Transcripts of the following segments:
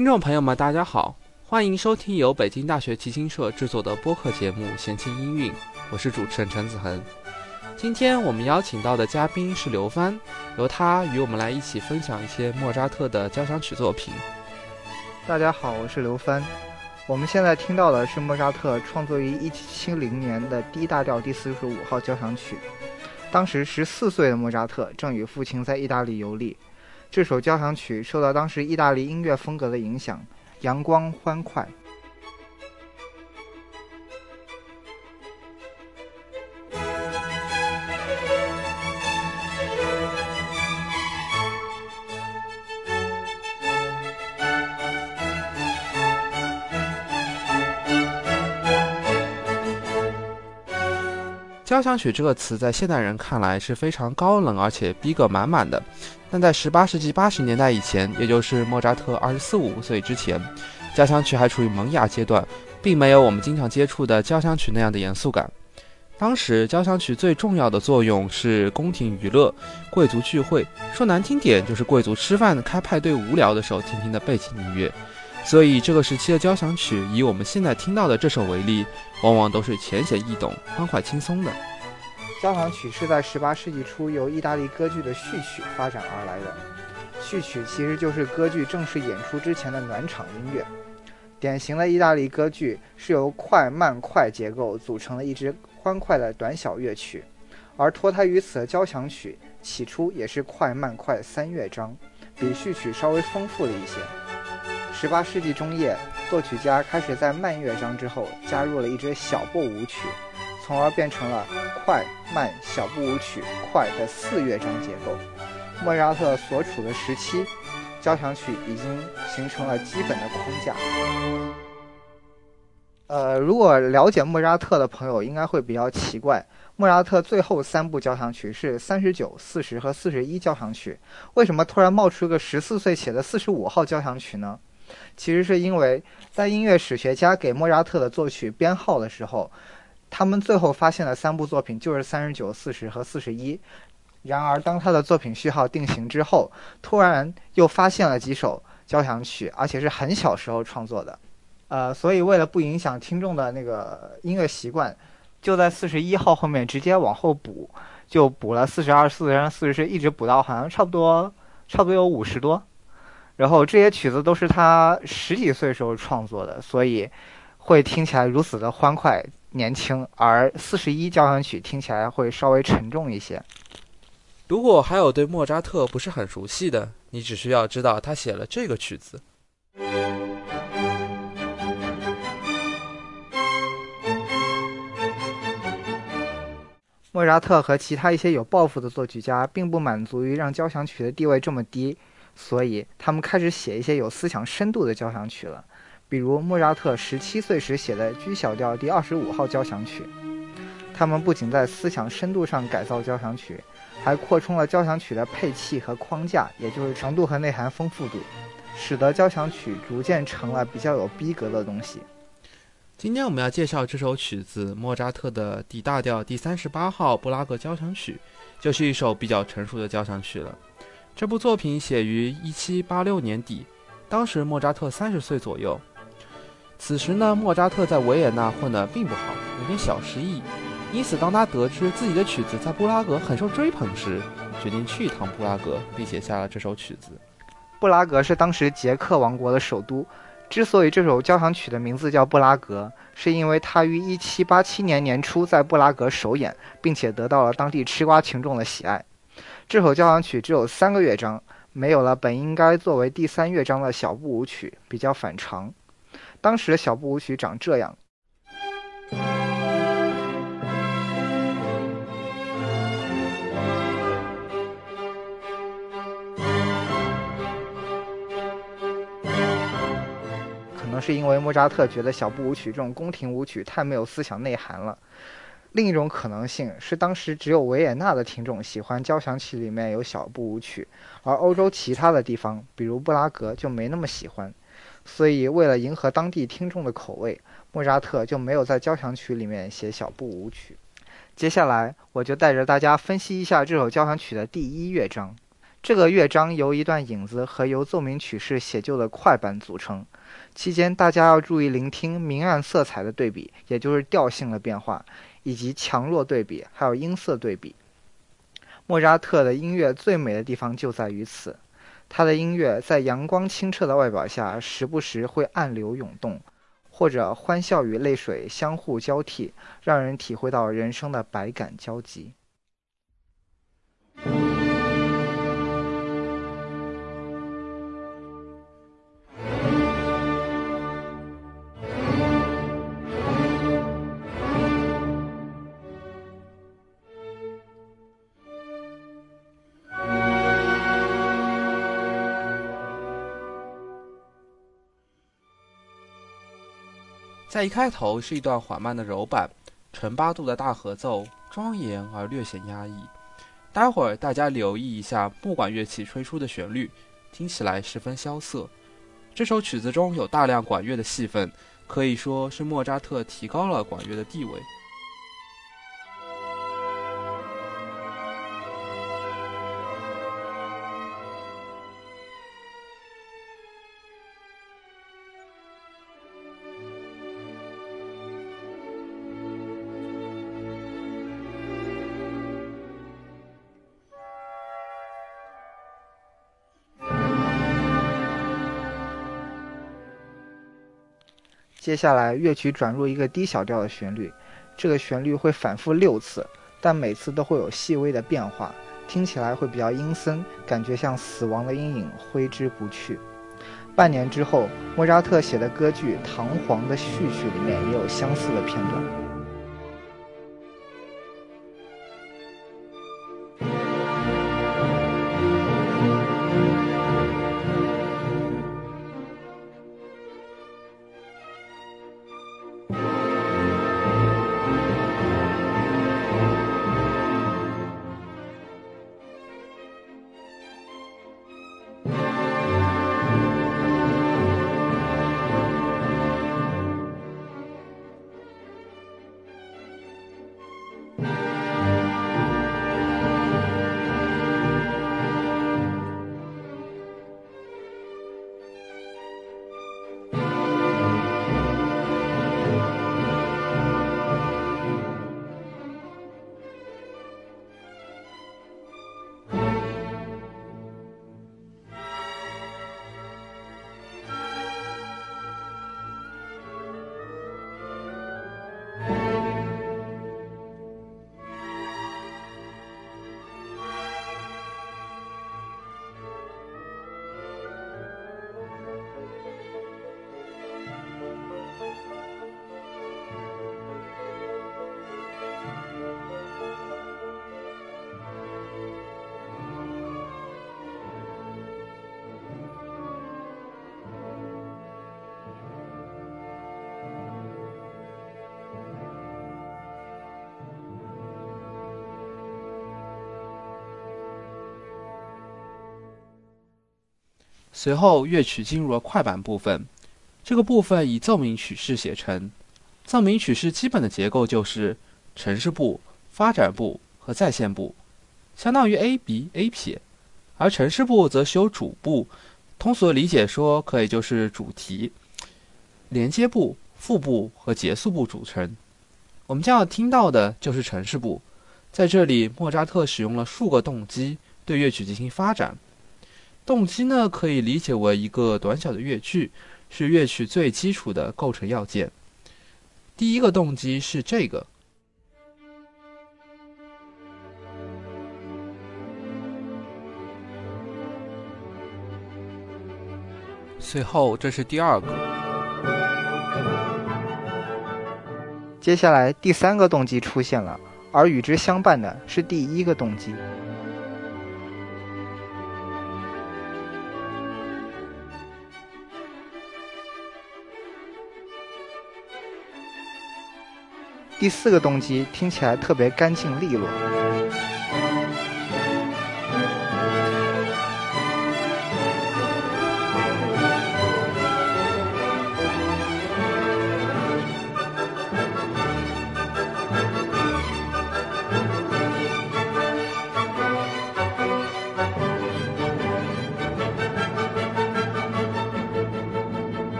听众朋友们，大家好，欢迎收听由北京大学提琴社制作的播客节目《闲情音韵》，我是主持人陈子恒。今天我们邀请到的嘉宾是刘帆，由他与我们来一起分享一些莫扎特的交响曲作品。大家好，我是刘帆。我们现在听到的是莫扎特创作于1770年的 D 大调第四十五号交响曲。当时十四岁的莫扎特正与父亲在意大利游历。这首交响曲受到当时意大利音乐风格的影响，阳光欢快。交响曲这个词在现代人看来是非常高冷而且逼格满满的，但在十八世纪八十年代以前，也就是莫扎特二十四五岁之前，交响曲还处于萌芽阶段，并没有我们经常接触的交响曲那样的严肃感。当时交响曲最重要的作用是宫廷娱乐、贵族聚会，说难听点就是贵族吃饭开派对无聊的时候听听的背景音乐。所以这个时期的交响曲，以我们现在听到的这首为例，往往都是浅显易懂、欢快轻松的。交响曲是在18世纪初由意大利歌剧的序曲发展而来的。序曲其实就是歌剧正式演出之前的暖场音乐。典型的意大利歌剧是由快慢快结构组成的一支欢快的短小乐曲，而脱胎于此的交响曲起初也是快慢快三乐章，比序曲稍微丰富了一些。十八世纪中叶，作曲家开始在慢乐章之后加入了一支小步舞曲，从而变成了快慢小步舞曲快的四乐章结构。莫扎特所处的时期，交响曲已经形成了基本的框架。呃，如果了解莫扎特的朋友应该会比较奇怪，莫扎特最后三部交响曲是三十九、四十和四十一交响曲，为什么突然冒出个十四岁写的四十五号交响曲呢？其实是因为在音乐史学家给莫扎特的作曲编号的时候，他们最后发现的三部作品就是三十九、四十和四十一。然而，当他的作品序号定型之后，突然又发现了几首交响曲，而且是很小时候创作的。呃，所以为了不影响听众的那个音乐习惯，就在四十一号后面直接往后补，就补了四十二、四十三、四十四，一直补到好像差不多，差不多有五十多。然后这些曲子都是他十几岁时候创作的，所以会听起来如此的欢快年轻。而四十一交响曲听起来会稍微沉重一些。如果还有对莫扎特不是很熟悉的，你只需要知道他写了这个曲子。莫扎特和其他一些有抱负的作曲家并不满足于让交响曲的地位这么低。所以，他们开始写一些有思想深度的交响曲了，比如莫扎特十七岁时写的 G 小调第二十五号交响曲。他们不仅在思想深度上改造交响曲，还扩充了交响曲的配器和框架，也就是长度和内涵丰富度，使得交响曲逐渐成了比较有逼格的东西。今天我们要介绍这首曲子，莫扎特的 D 大调第三十八号布拉格交响曲，就是一首比较成熟的交响曲了。这部作品写于一七八六年底，当时莫扎特三十岁左右。此时呢，莫扎特在维也纳混得并不好，有点小失意。因此，当他得知自己的曲子在布拉格很受追捧时，决定去一趟布拉格，并写下了这首曲子。布拉格是当时捷克王国的首都。之所以这首交响曲的名字叫布拉格，是因为它于一七八七年年初在布拉格首演，并且得到了当地吃瓜群众的喜爱。这首交响曲只有三个乐章，没有了本应该作为第三乐章的小步舞曲，比较反常。当时的小步舞曲长这样，可能是因为莫扎特觉得小步舞曲这种宫廷舞曲太没有思想内涵了。另一种可能性是，当时只有维也纳的听众喜欢交响曲里面有小步舞曲，而欧洲其他的地方，比如布拉格就没那么喜欢。所以，为了迎合当地听众的口味，莫扎特就没有在交响曲里面写小步舞曲。接下来，我就带着大家分析一下这首交响曲的第一乐章。这个乐章由一段引子和由奏鸣曲式写就的快板组成。期间，大家要注意聆听明暗色彩的对比，也就是调性的变化，以及强弱对比，还有音色对比。莫扎特的音乐最美的地方就在于此，他的音乐在阳光清澈的外表下，时不时会暗流涌动，或者欢笑与泪水相互交替，让人体会到人生的百感交集。在一开头是一段缓慢的柔板，纯八度的大合奏，庄严而略显压抑。待会儿大家留意一下木管乐器吹出的旋律，听起来十分萧瑟。这首曲子中有大量管乐的戏份，可以说是莫扎特提高了管乐的地位。接下来，乐曲转入一个低小调的旋律，这个旋律会反复六次，但每次都会有细微的变化，听起来会比较阴森，感觉像死亡的阴影挥之不去。半年之后，莫扎特写的歌剧《唐璜》的序曲里面也有相似的片段。随后，乐曲进入了快板部分。这个部分以奏鸣曲式写成。奏鸣曲式基本的结构就是城市部、发展部和再现部，相当于 A B A 撇。而城市部则是由主部，通俗的理解说，可以就是主题、连接部、副部和结束部组成。我们将要听到的就是城市部。在这里，莫扎特使用了数个动机对乐曲进行发展。动机呢，可以理解为一个短小的乐句，是乐曲最基础的构成要件。第一个动机是这个，随后这是第二个，接下来第三个动机出现了，而与之相伴的是第一个动机。第四个动机听起来特别干净利落。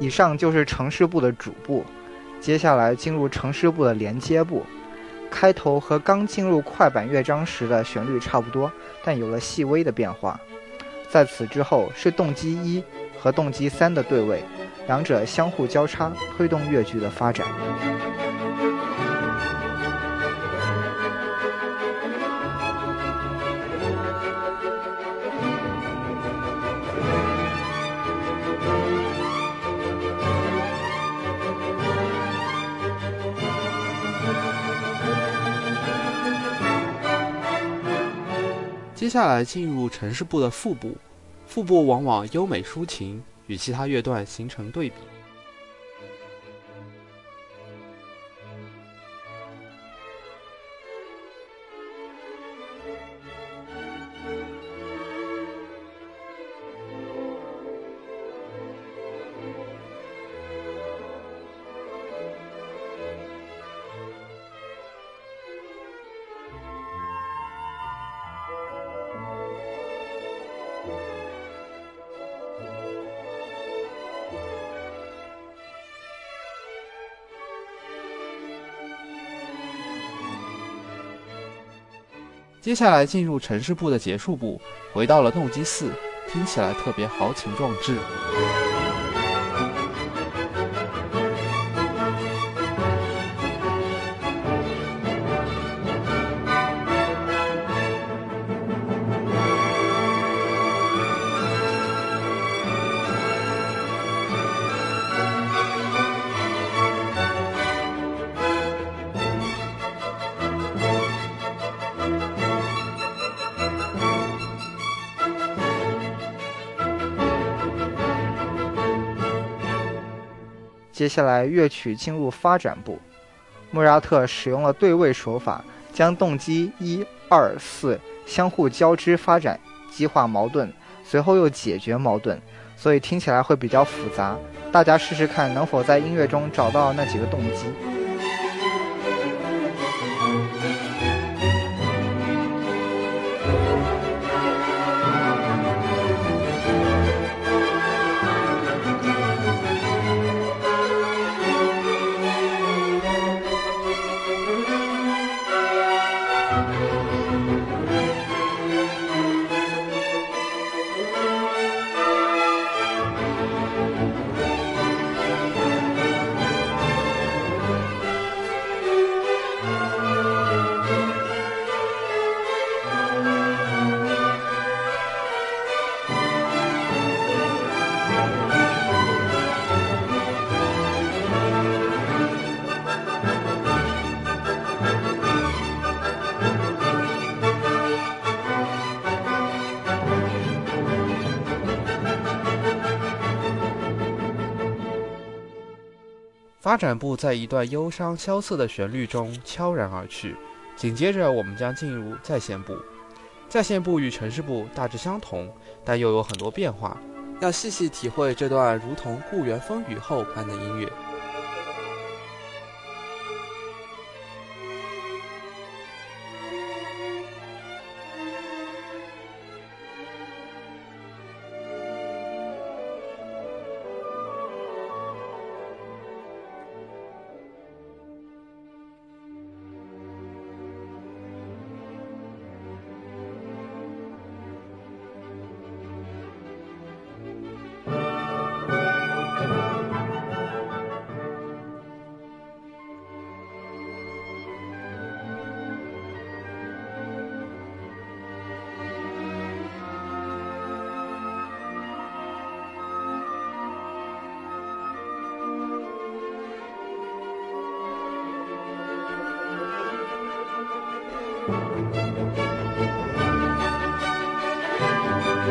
以上就是城市部的主部。接下来进入城市部的连接部。开头和刚进入快板乐章时的旋律差不多，但有了细微的变化。在此之后是动机一和动机三的对位，两者相互交叉，推动乐句的发展。接下来进入城市部的腹部，腹部往往优美抒情，与其他乐段形成对比。接下来进入城市部的结束部，回到了动机四，听起来特别豪情壮志。接下来乐曲进入发展部，莫扎特使用了对位手法，将动机一、二、四相互交织发展，激化矛盾，随后又解决矛盾，所以听起来会比较复杂。大家试试看，能否在音乐中找到那几个动机。发展部在一段忧伤萧瑟的旋律中悄然而去，紧接着我们将进入在线部。在线部与城市部大致相同，但又有很多变化，要细细体会这段如同故园风雨后般的音乐。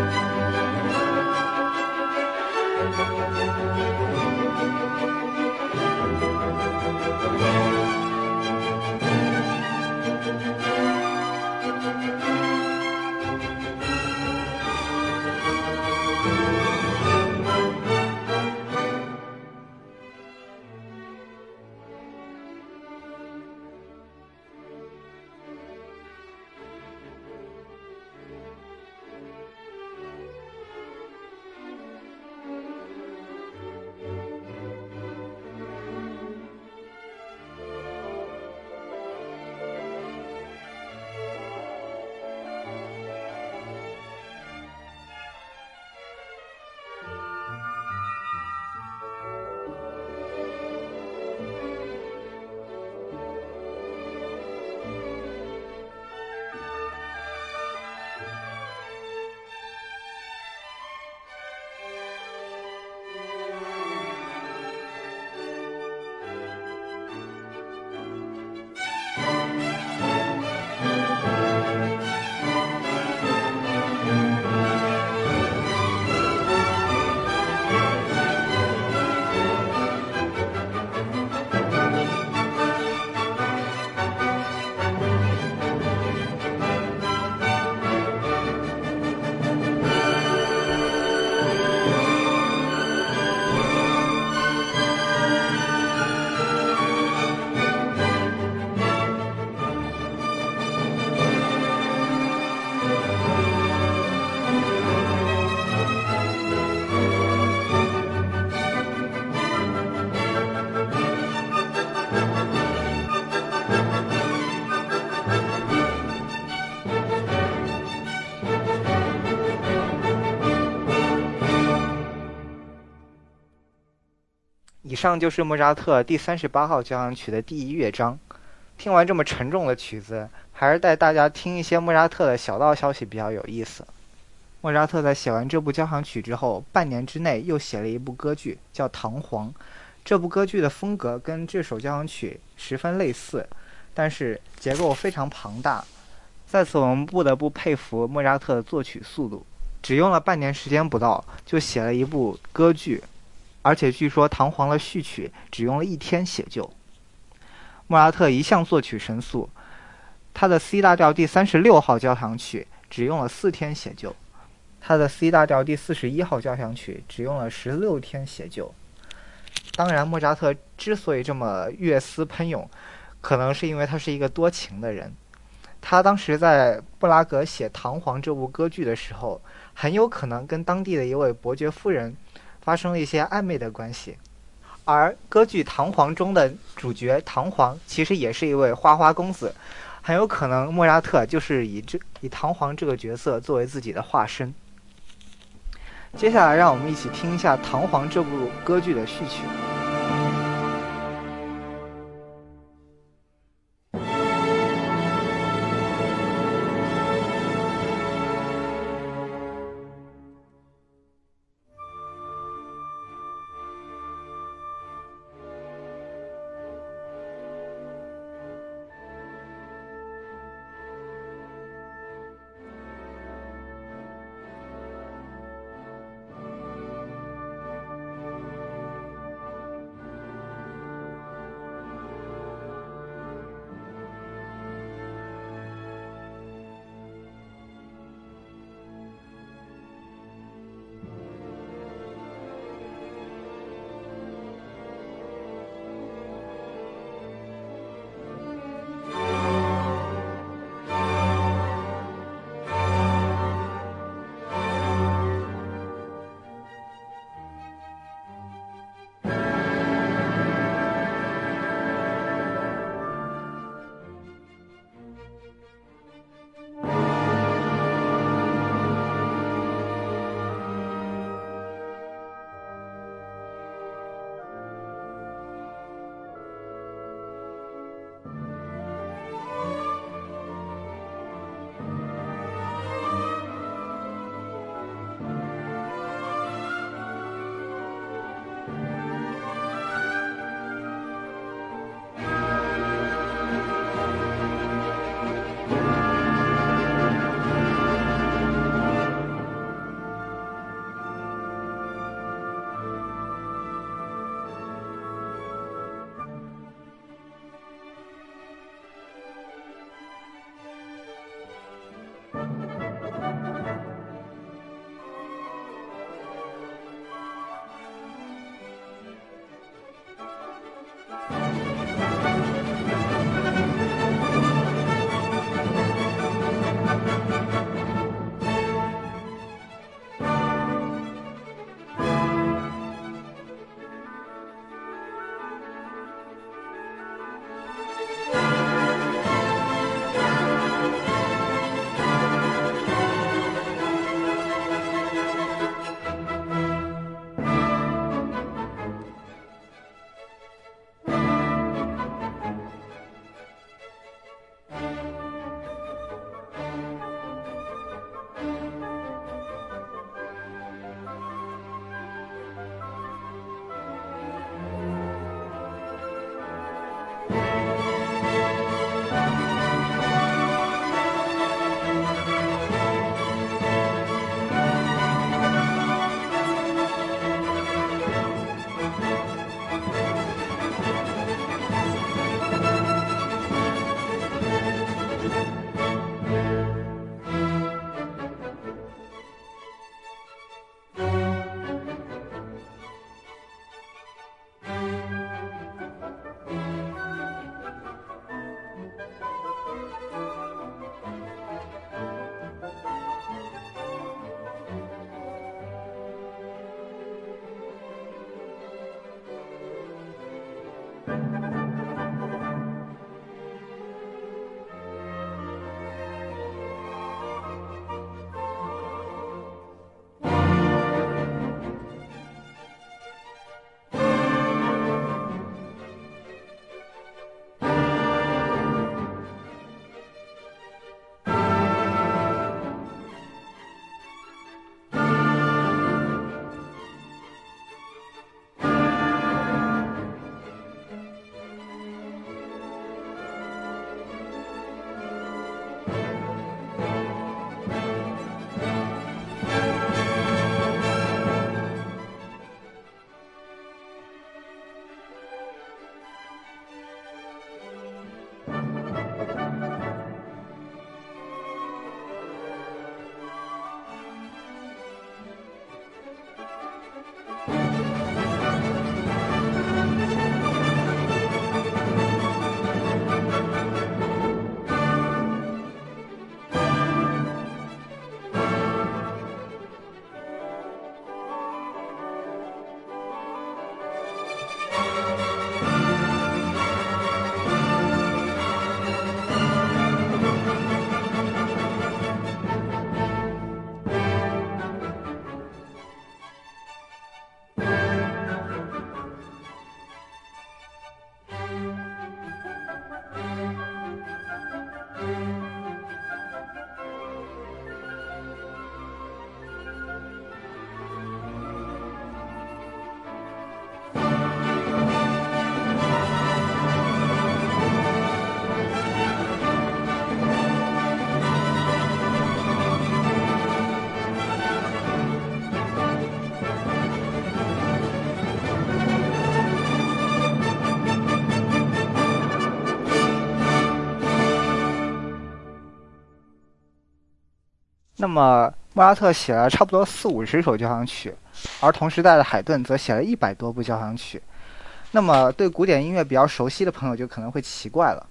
Thank you. 以上就是莫扎特第三十八号交响曲的第一乐章。听完这么沉重的曲子，还是带大家听一些莫扎特的小道消息比较有意思。莫扎特在写完这部交响曲之后，半年之内又写了一部歌剧，叫《唐璜》。这部歌剧的风格跟这首交响曲十分类似，但是结构非常庞大。在此，我们不得不佩服莫扎特的作曲速度，只用了半年时间不到，就写了一部歌剧。而且据说《唐璜》的序曲只用了一天写就。莫扎特一向作曲神速，他的 C 大调第三十六号交响曲只用了四天写就，他的 C 大调第四十一号交响曲只用了十六天写就。当然，莫扎特之所以这么乐思喷涌，可能是因为他是一个多情的人。他当时在布拉格写《唐璜》这部歌剧的时候，很有可能跟当地的一位伯爵夫人。发生了一些暧昧的关系，而歌剧《唐璜》中的主角唐璜其实也是一位花花公子，很有可能莫扎特就是以这以唐璜这个角色作为自己的化身。接下来，让我们一起听一下《唐璜》这部歌剧的序曲。那么莫扎特写了差不多四五十首交响曲，而同时代的海顿则写了一百多部交响曲。那么对古典音乐比较熟悉的朋友就可能会奇怪了，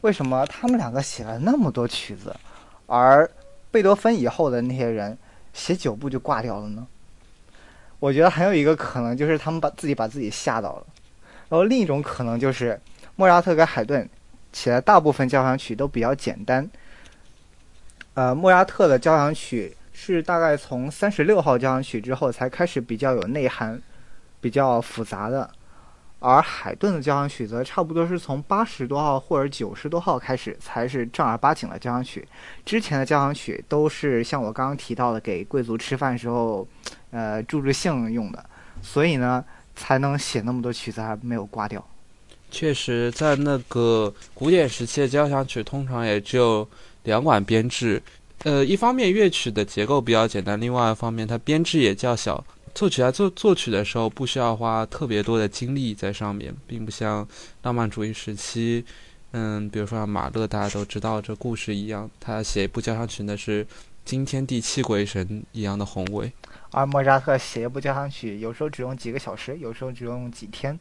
为什么他们两个写了那么多曲子，而贝多芬以后的那些人写九部就挂掉了呢？我觉得还有一个可能就是他们把自己把自己吓到了，然后另一种可能就是莫扎特跟海顿写的大部分交响曲都比较简单。呃，莫扎特的交响曲是大概从三十六号交响曲之后才开始比较有内涵、比较复杂的，而海顿的交响曲则差不多是从八十多号或者九十多号开始才是正儿八经的交响曲。之前的交响曲都是像我刚刚提到的，给贵族吃饭时候，呃，助助兴用的，所以呢，才能写那么多曲子还没有挂掉。确实，在那个古典时期的交响曲，通常也只有。两管编制，呃，一方面乐曲的结构比较简单，另外一方面它编制也较小，作曲家作作曲的时候不需要花特别多的精力在上面，并不像浪漫主义时期，嗯，比如说像马勒，大家都知道这故事一样，他写一部交响曲那是惊天地泣鬼神一样的宏伟，而莫扎特写一部交响曲，有时候只用几个小时，有时候只用几天，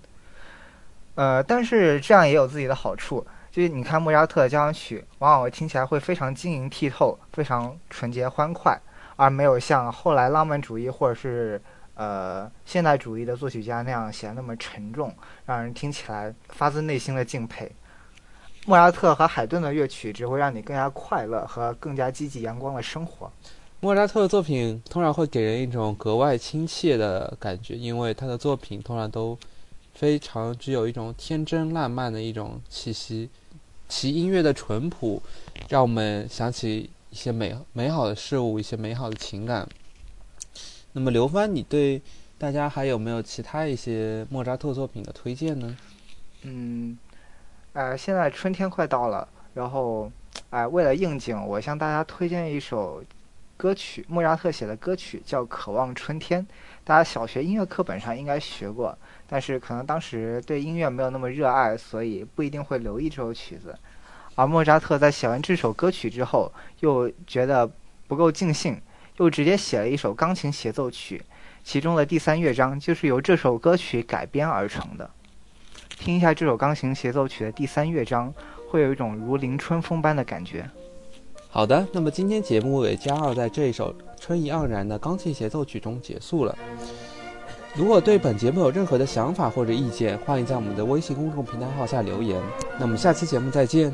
呃，但是这样也有自己的好处。就是你看莫扎特的交响曲，往往听起来会非常晶莹剔透，非常纯洁欢快，而没有像后来浪漫主义或者是呃现代主义的作曲家那样显得那么沉重，让人听起来发自内心的敬佩。莫扎特和海顿的乐曲只会让你更加快乐和更加积极阳光的生活。莫扎特的作品通常会给人一种格外亲切的感觉，因为他的作品通常都非常具有一种天真烂漫的一种气息。其音乐的淳朴，让我们想起一些美美好的事物，一些美好的情感。那么，刘帆，你对大家还有没有其他一些莫扎特作品的推荐呢？嗯，呃，现在春天快到了，然后，哎，为了应景，我向大家推荐一首歌曲，莫扎特写的歌曲，叫《渴望春天》。大家小学音乐课本上应该学过。但是可能当时对音乐没有那么热爱，所以不一定会留意这首曲子。而莫扎特在写完这首歌曲之后，又觉得不够尽兴，又直接写了一首钢琴协奏曲，其中的第三乐章就是由这首歌曲改编而成的。听一下这首钢琴协奏曲的第三乐章，会有一种如临春风般的感觉。好的，那么今天节目也将要在这一首春意盎然的钢琴协奏曲中结束了。如果对本节目有任何的想法或者意见，欢迎在我们的微信公众平台号下留言。那我们下期节目再见。